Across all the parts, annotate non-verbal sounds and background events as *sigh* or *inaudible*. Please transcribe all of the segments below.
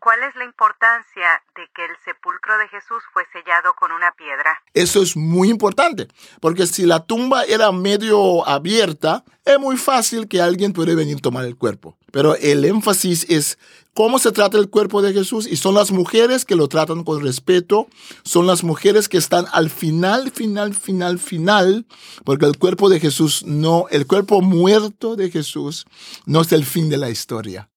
¿Cuál es la importancia de que el sepulcro de Jesús fue sellado con una piedra? Eso es muy importante, porque si la tumba era medio abierta, es muy fácil que alguien puede venir a tomar el cuerpo. Pero el énfasis es cómo se trata el cuerpo de Jesús y son las mujeres que lo tratan con respeto, son las mujeres que están al final, final, final, final, porque el cuerpo de Jesús no, el cuerpo muerto de Jesús no es el fin de la historia.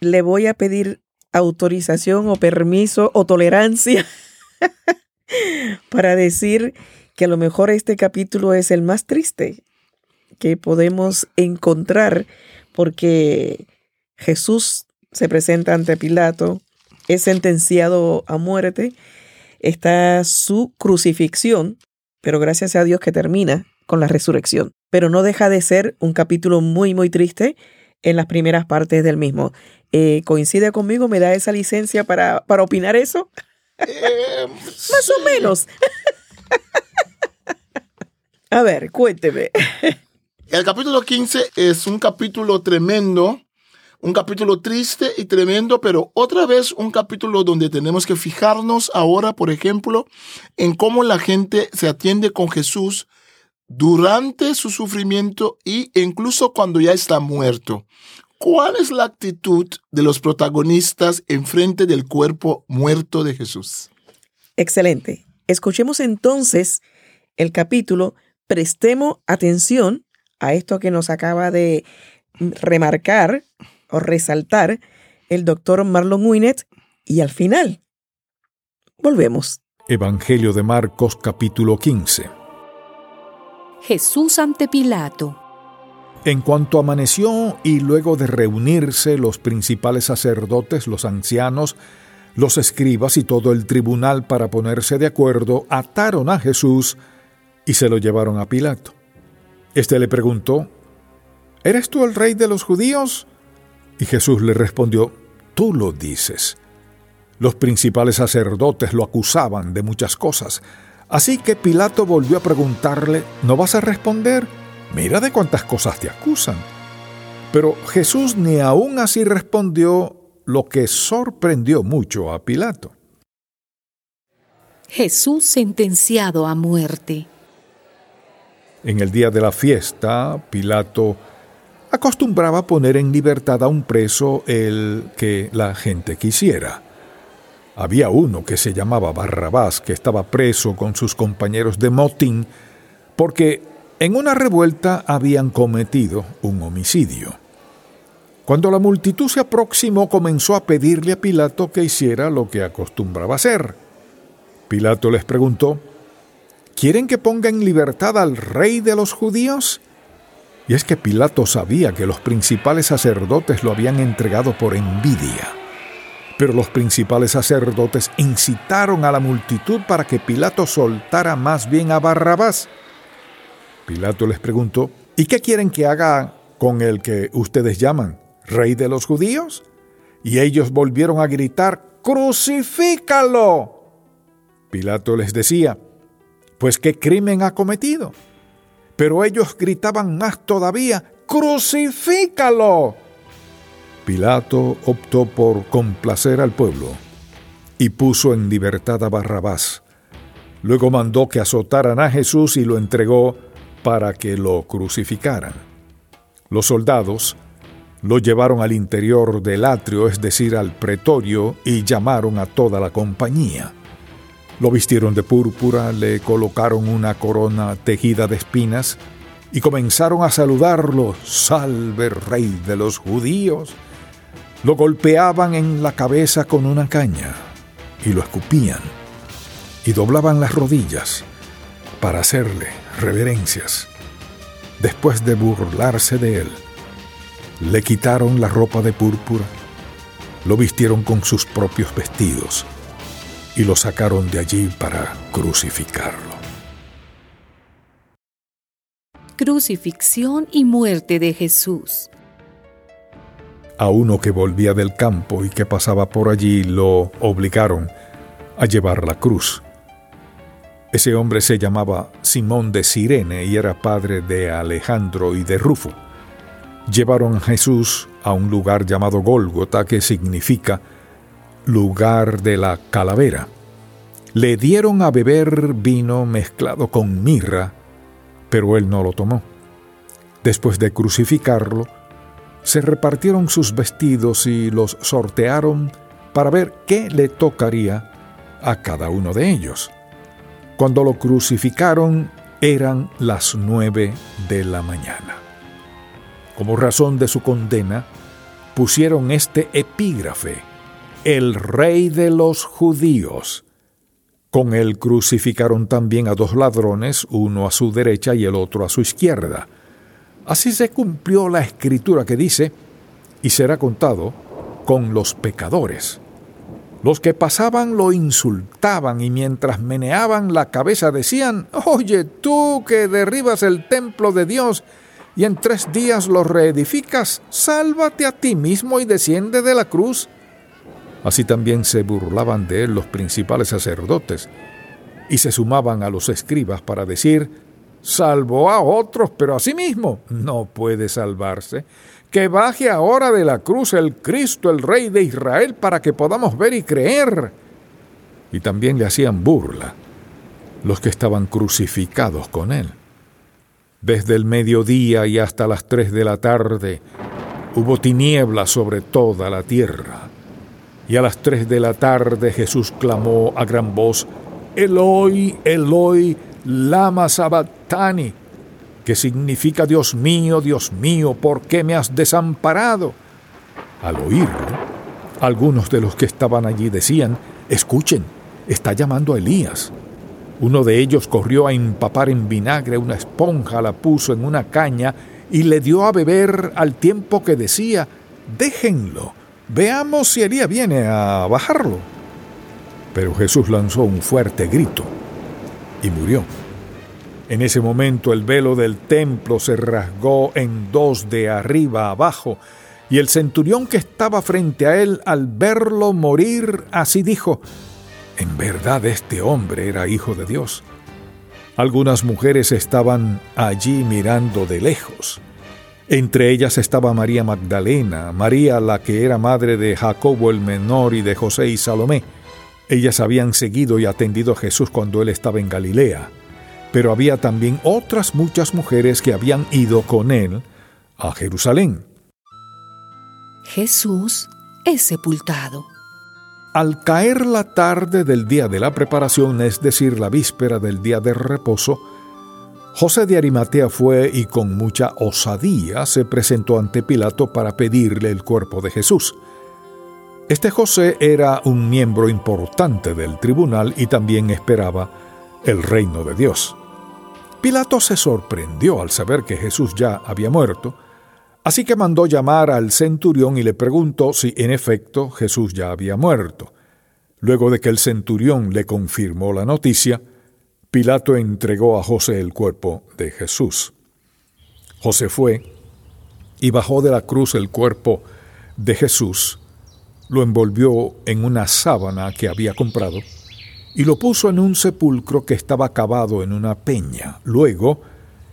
Le voy a pedir autorización o permiso o tolerancia *laughs* para decir que a lo mejor este capítulo es el más triste que podemos encontrar porque Jesús se presenta ante Pilato, es sentenciado a muerte, está su crucifixión, pero gracias a Dios que termina con la resurrección. Pero no deja de ser un capítulo muy, muy triste en las primeras partes del mismo. Eh, ¿Coincide conmigo? ¿Me da esa licencia para, para opinar eso? Eh, Más o menos. *laughs* A ver, cuénteme. El capítulo 15 es un capítulo tremendo, un capítulo triste y tremendo, pero otra vez un capítulo donde tenemos que fijarnos ahora, por ejemplo, en cómo la gente se atiende con Jesús durante su sufrimiento e incluso cuando ya está muerto. ¿Cuál es la actitud de los protagonistas en frente del cuerpo muerto de Jesús? Excelente. Escuchemos entonces el capítulo, prestemos atención a esto que nos acaba de remarcar o resaltar el doctor Marlon Winnet y al final volvemos. Evangelio de Marcos capítulo 15. Jesús ante Pilato. En cuanto amaneció y luego de reunirse los principales sacerdotes, los ancianos, los escribas y todo el tribunal para ponerse de acuerdo, ataron a Jesús y se lo llevaron a Pilato. Este le preguntó, ¿Eres tú el rey de los judíos? Y Jesús le respondió, Tú lo dices. Los principales sacerdotes lo acusaban de muchas cosas, así que Pilato volvió a preguntarle, ¿no vas a responder? Mira de cuántas cosas te acusan. Pero Jesús ni aún así respondió lo que sorprendió mucho a Pilato. Jesús sentenciado a muerte. En el día de la fiesta, Pilato acostumbraba poner en libertad a un preso el que la gente quisiera. Había uno que se llamaba Barrabás, que estaba preso con sus compañeros de motín, porque en una revuelta habían cometido un homicidio. Cuando la multitud se aproximó, comenzó a pedirle a Pilato que hiciera lo que acostumbraba hacer. Pilato les preguntó, ¿Quieren que ponga en libertad al rey de los judíos? Y es que Pilato sabía que los principales sacerdotes lo habían entregado por envidia. Pero los principales sacerdotes incitaron a la multitud para que Pilato soltara más bien a Barrabás. Pilato les preguntó, ¿y qué quieren que haga con el que ustedes llaman rey de los judíos? Y ellos volvieron a gritar, ¡Crucifícalo! Pilato les decía, pues qué crimen ha cometido. Pero ellos gritaban más todavía, ¡Crucifícalo! Pilato optó por complacer al pueblo y puso en libertad a Barrabás. Luego mandó que azotaran a Jesús y lo entregó para que lo crucificaran. Los soldados lo llevaron al interior del atrio, es decir, al pretorio, y llamaron a toda la compañía. Lo vistieron de púrpura, le colocaron una corona tejida de espinas y comenzaron a saludarlo, salve rey de los judíos. Lo golpeaban en la cabeza con una caña y lo escupían y doblaban las rodillas para hacerle reverencias. Después de burlarse de él, le quitaron la ropa de púrpura, lo vistieron con sus propios vestidos y lo sacaron de allí para crucificarlo. Crucifixión y muerte de Jesús. A uno que volvía del campo y que pasaba por allí lo obligaron a llevar la cruz. Ese hombre se llamaba Simón de Sirene y era padre de Alejandro y de Rufo. Llevaron a Jesús a un lugar llamado Gólgota, que significa lugar de la calavera. Le dieron a beber vino mezclado con mirra, pero él no lo tomó. Después de crucificarlo, se repartieron sus vestidos y los sortearon para ver qué le tocaría a cada uno de ellos. Cuando lo crucificaron eran las nueve de la mañana. Como razón de su condena, pusieron este epígrafe, el rey de los judíos. Con él crucificaron también a dos ladrones, uno a su derecha y el otro a su izquierda. Así se cumplió la escritura que dice, y será contado con los pecadores. Los que pasaban lo insultaban y mientras meneaban la cabeza decían, Oye, tú que derribas el templo de Dios y en tres días lo reedificas, sálvate a ti mismo y desciende de la cruz. Así también se burlaban de él los principales sacerdotes y se sumaban a los escribas para decir, salvó a otros, pero a sí mismo no puede salvarse. Que baje ahora de la cruz el Cristo, el Rey de Israel, para que podamos ver y creer. Y también le hacían burla los que estaban crucificados con él. Desde el mediodía y hasta las tres de la tarde hubo tinieblas sobre toda la tierra. Y a las tres de la tarde Jesús clamó a gran voz, Eloi, Eloi, lama sabatani, que significa Dios mío, Dios mío, ¿por qué me has desamparado? Al oírlo, algunos de los que estaban allí decían, escuchen, está llamando a Elías. Uno de ellos corrió a empapar en vinagre una esponja, la puso en una caña y le dio a beber al tiempo que decía, déjenlo, veamos si Elías viene a bajarlo. Pero Jesús lanzó un fuerte grito y murió. En ese momento el velo del templo se rasgó en dos de arriba abajo, y el centurión que estaba frente a él al verlo morir así dijo, en verdad este hombre era hijo de Dios. Algunas mujeres estaban allí mirando de lejos. Entre ellas estaba María Magdalena, María la que era madre de Jacobo el menor y de José y Salomé. Ellas habían seguido y atendido a Jesús cuando él estaba en Galilea, pero había también otras muchas mujeres que habían ido con él a Jerusalén. Jesús es sepultado. Al caer la tarde del día de la preparación, es decir, la víspera del día de reposo, José de Arimatea fue y con mucha osadía se presentó ante Pilato para pedirle el cuerpo de Jesús. Este José era un miembro importante del tribunal y también esperaba el reino de Dios. Pilato se sorprendió al saber que Jesús ya había muerto, Así que mandó llamar al centurión y le preguntó si en efecto Jesús ya había muerto. Luego de que el centurión le confirmó la noticia, Pilato entregó a José el cuerpo de Jesús. José fue y bajó de la cruz el cuerpo de Jesús, lo envolvió en una sábana que había comprado y lo puso en un sepulcro que estaba cavado en una peña. Luego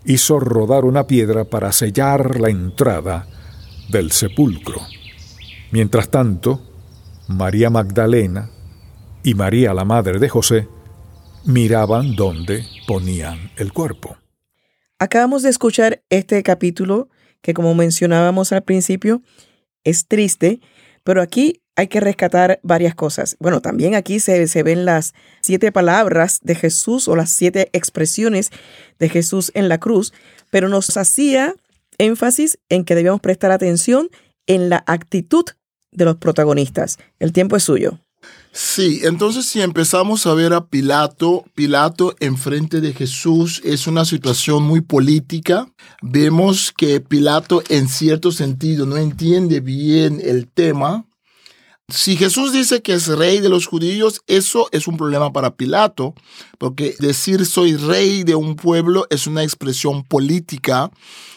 hizo rodar una piedra para sellar la entrada del sepulcro. Mientras tanto, María Magdalena y María la madre de José miraban dónde ponían el cuerpo. Acabamos de escuchar este capítulo que como mencionábamos al principio es triste, pero aquí hay que rescatar varias cosas. Bueno, también aquí se, se, ven las siete palabras de Jesús o las siete expresiones de Jesús en la cruz, pero nos hacía énfasis en que debíamos prestar atención en la actitud de los protagonistas. El tiempo es suyo. Sí, entonces si empezamos a ver a Pilato, Pilato enfrente de Jesús es una situación muy política. Vemos que Pilato en cierto sentido no entiende bien el tema si Jesús dice que es rey de los judíos, eso es un problema para Pilato, porque decir soy rey de un pueblo es una expresión política,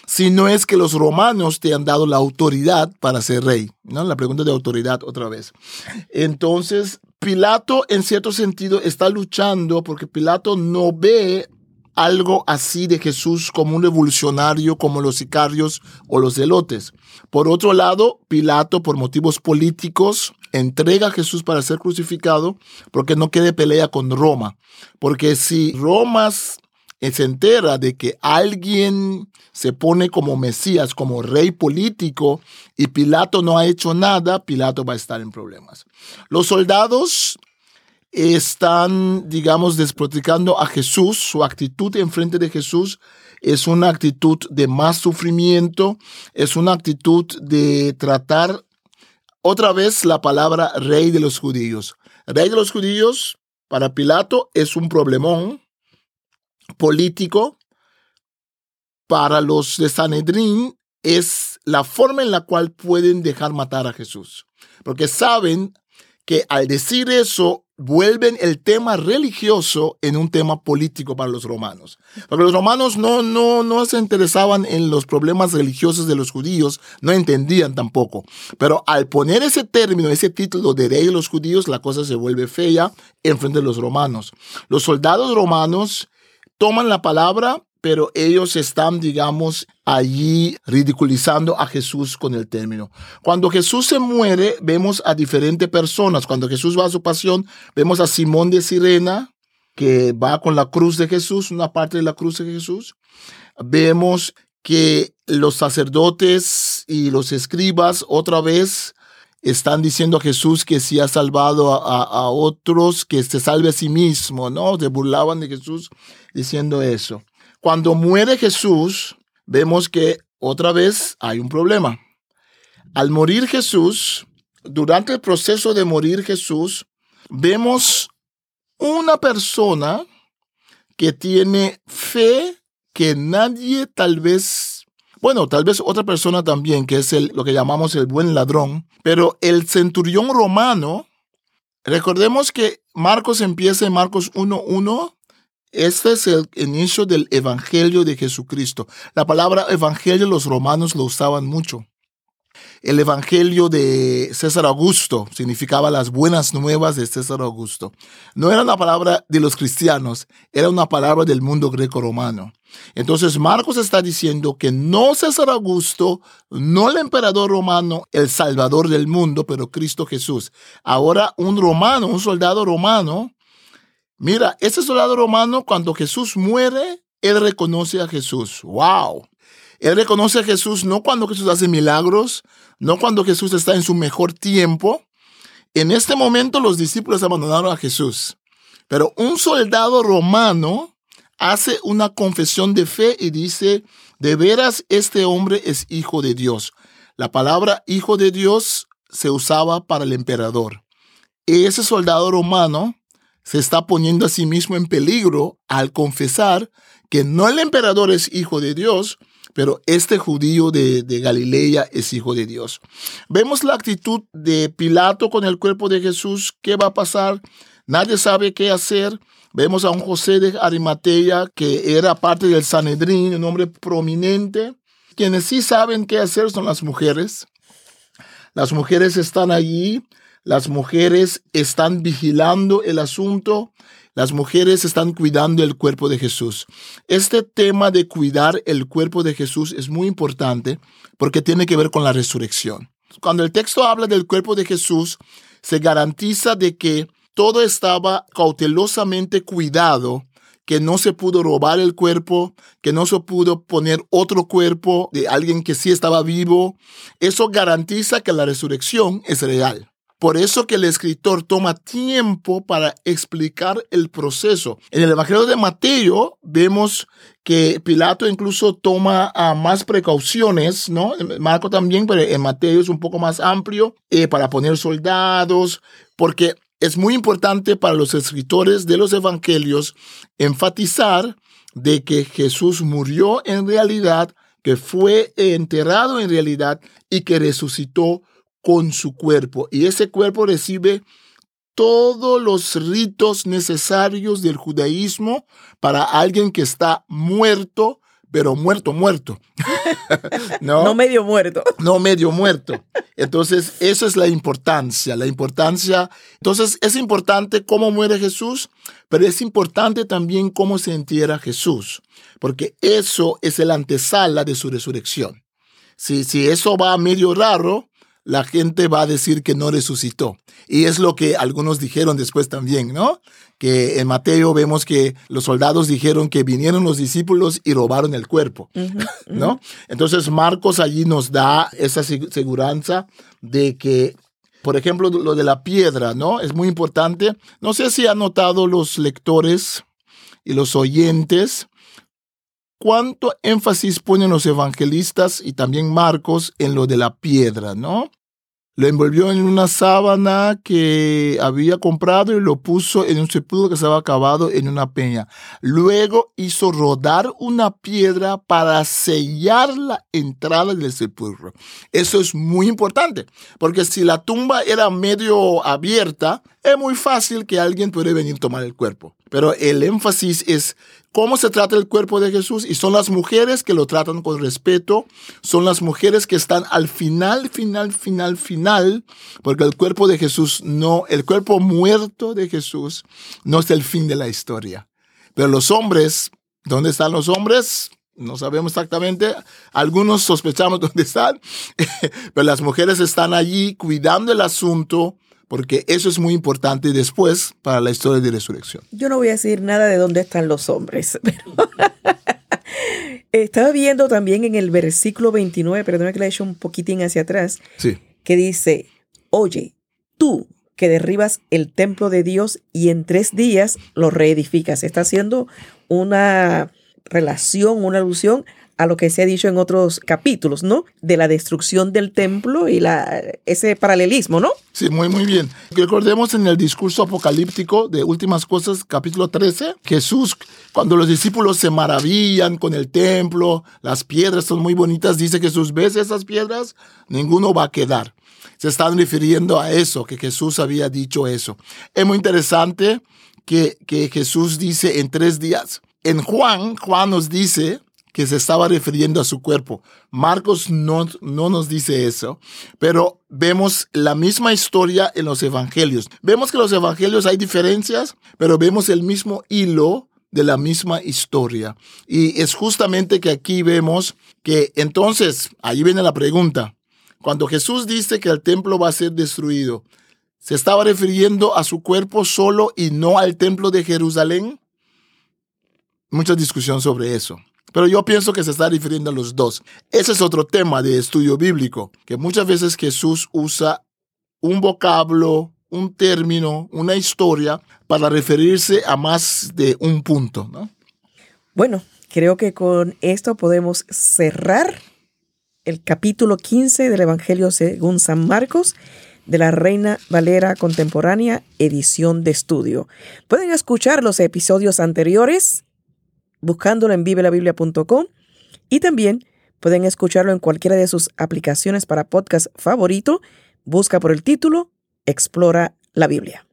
si no es que los romanos te han dado la autoridad para ser rey, ¿no? La pregunta de autoridad otra vez. Entonces, Pilato en cierto sentido está luchando porque Pilato no ve algo así de Jesús como un revolucionario como los sicarios o los zelotes. Por otro lado, Pilato, por motivos políticos, entrega a Jesús para ser crucificado porque no quede pelea con Roma. Porque si Roma se entera de que alguien se pone como Mesías, como rey político, y Pilato no ha hecho nada, Pilato va a estar en problemas. Los soldados están, digamos, desproticando a Jesús, su actitud en frente de Jesús es una actitud de más sufrimiento, es una actitud de tratar otra vez la palabra rey de los judíos. Rey de los judíos para Pilato es un problemón político. Para los de Sanedrín es la forma en la cual pueden dejar matar a Jesús. Porque saben que al decir eso vuelven el tema religioso en un tema político para los romanos. Porque los romanos no, no, no se interesaban en los problemas religiosos de los judíos, no entendían tampoco. Pero al poner ese término, ese título de rey de los judíos, la cosa se vuelve fea en frente de los romanos. Los soldados romanos toman la palabra pero ellos están, digamos, allí ridiculizando a Jesús con el término. Cuando Jesús se muere, vemos a diferentes personas. Cuando Jesús va a su pasión, vemos a Simón de Sirena, que va con la cruz de Jesús, una parte de la cruz de Jesús. Vemos que los sacerdotes y los escribas otra vez están diciendo a Jesús que si ha salvado a, a, otros, que se salve a sí mismo, ¿no? Se burlaban de Jesús diciendo eso. Cuando muere Jesús, vemos que otra vez hay un problema. Al morir Jesús, durante el proceso de morir Jesús, vemos una persona que tiene fe que nadie tal vez, bueno, tal vez otra persona también, que es el, lo que llamamos el buen ladrón, pero el centurión romano, recordemos que Marcos empieza en Marcos 1.1 este es el inicio del Evangelio de Jesucristo. La palabra Evangelio los romanos lo usaban mucho. El Evangelio de César Augusto significaba las buenas nuevas de César Augusto. No era una palabra de los cristianos, era una palabra del mundo greco-romano. Entonces Marcos está diciendo que no César Augusto, no el emperador romano, el salvador del mundo, pero Cristo Jesús. Ahora un romano, un soldado romano, Mira, ese soldado romano, cuando Jesús muere, él reconoce a Jesús. ¡Wow! Él reconoce a Jesús no cuando Jesús hace milagros, no cuando Jesús está en su mejor tiempo. En este momento los discípulos abandonaron a Jesús. Pero un soldado romano hace una confesión de fe y dice, de veras este hombre es hijo de Dios. La palabra hijo de Dios se usaba para el emperador. Ese soldado romano se está poniendo a sí mismo en peligro al confesar que no el emperador es hijo de Dios, pero este judío de, Galilea es hijo de Dios. Vemos la actitud de Pilato con el cuerpo de Jesús. ¿Qué va a pasar? Nadie sabe qué hacer. Vemos a un José de Arimatea que era parte del Sanedrín, un hombre prominente. Quienes sí saben qué hacer son las mujeres. Las mujeres están allí las mujeres están vigilando el asunto, las mujeres están cuidando el cuerpo de Jesús. Este tema de cuidar el cuerpo de Jesús es muy importante porque tiene que ver con la resurrección. Cuando el texto habla del cuerpo de Jesús, se garantiza de que todo estaba cautelosamente cuidado, que no se pudo robar el cuerpo, que no se pudo poner otro cuerpo de alguien que sí estaba vivo. Eso garantiza que la resurrección es real. Por eso que el escritor toma tiempo para explicar el proceso. En el Evangelio de Mateo vemos que Pilato incluso toma ah, más precauciones, ¿no? Marco también, pero en Mateo es un poco más amplio eh, para poner soldados, porque es muy importante para los escritores de los evangelios enfatizar de que Jesús murió en realidad, que fue enterrado en realidad y que resucitó con su cuerpo. Y ese cuerpo recibe todos los ritos necesarios del judaísmo para alguien que está muerto, pero muerto, muerto. *laughs* ¿No? No medio muerto. no medio muerto. Entonces, eso es la importancia, la importancia. Entonces, es importante cómo muere Jesús, pero es importante también cómo se entierra Jesús, porque eso es el antesala de su resurrección. Si, si eso va medio raro, la gente va a decir que no resucitó. Y es lo que algunos dijeron después también, ¿no? Que en Mateo vemos que los soldados dijeron que vinieron los discípulos y robaron el cuerpo, *laughs* ¿no? Entonces Marcos allí nos da esa seguridad de que, por ejemplo, lo de la piedra, ¿no? Es muy importante. No sé si han notado los lectores y los oyentes cuánto énfasis ponen los evangelistas y también Marcos en lo de la piedra, ¿no? Lo envolvió en una sábana que había comprado y lo puso en un sepulcro que estaba acabado en una peña. Luego hizo rodar una piedra para sellar la entrada del sepulcro. Eso es muy importante, porque si la tumba era medio abierta, es muy fácil que alguien pueda venir a tomar el cuerpo. Pero el énfasis es cómo se trata el cuerpo de Jesús y son las mujeres que lo tratan con respeto, son las mujeres que están al final, final, final, final, porque el cuerpo de Jesús no, el cuerpo muerto de Jesús no es el fin de la historia. Pero los hombres, ¿dónde están los hombres? No sabemos exactamente. Algunos sospechamos *laughs* dónde están, *laughs* pero las mujeres están allí cuidando el asunto, porque eso es muy importante después para la historia de resurrección. Yo no voy a decir nada de dónde están los hombres. *laughs* *laughs* Estaba viendo también en el versículo 29, perdón que le he hecho un poquitín hacia atrás, sí. que dice, oye, tú que derribas el templo de Dios y en tres días lo reedificas. Está haciendo una relación, una alusión a lo que se ha dicho en otros capítulos, ¿no? De la destrucción del templo y ese paralelismo, ¿no? Sí, muy, muy bien. Recordemos en el discurso apocalíptico de Últimas Cosas, capítulo 13, Jesús, cuando los discípulos se maravillan con el templo, las piedras son muy bonitas, dice Jesús, ¿ves esas piedras? Ninguno va a quedar. Se están refiriendo a eso, que Jesús había dicho eso. Es muy interesante que, que Jesús dice en tres días. En Juan, Juan nos dice que se estaba refiriendo a su cuerpo. Marcos no, no nos dice eso, pero vemos la misma historia en los evangelios. Vemos que en los evangelios hay diferencias, pero vemos el mismo hilo de la misma historia. Y es justamente que aquí vemos que entonces, ahí viene la pregunta, cuando Jesús dice que el templo va a ser destruido, ¿se estaba refiriendo a su cuerpo solo y no al templo de Jerusalén? Mucha discusión sobre eso. Pero yo pienso que se está refiriendo a los dos. Ese es otro tema de estudio bíblico, que muchas veces Jesús usa un vocablo, un término, una historia para referirse a más de un punto. ¿no? Bueno, creo que con esto podemos cerrar el capítulo 15 del Evangelio según San Marcos de la Reina Valera Contemporánea, edición de estudio. Pueden escuchar los episodios anteriores buscándolo en vivelabiblia.com y también pueden escucharlo en cualquiera de sus aplicaciones para podcast favorito. Busca por el título Explora la Biblia.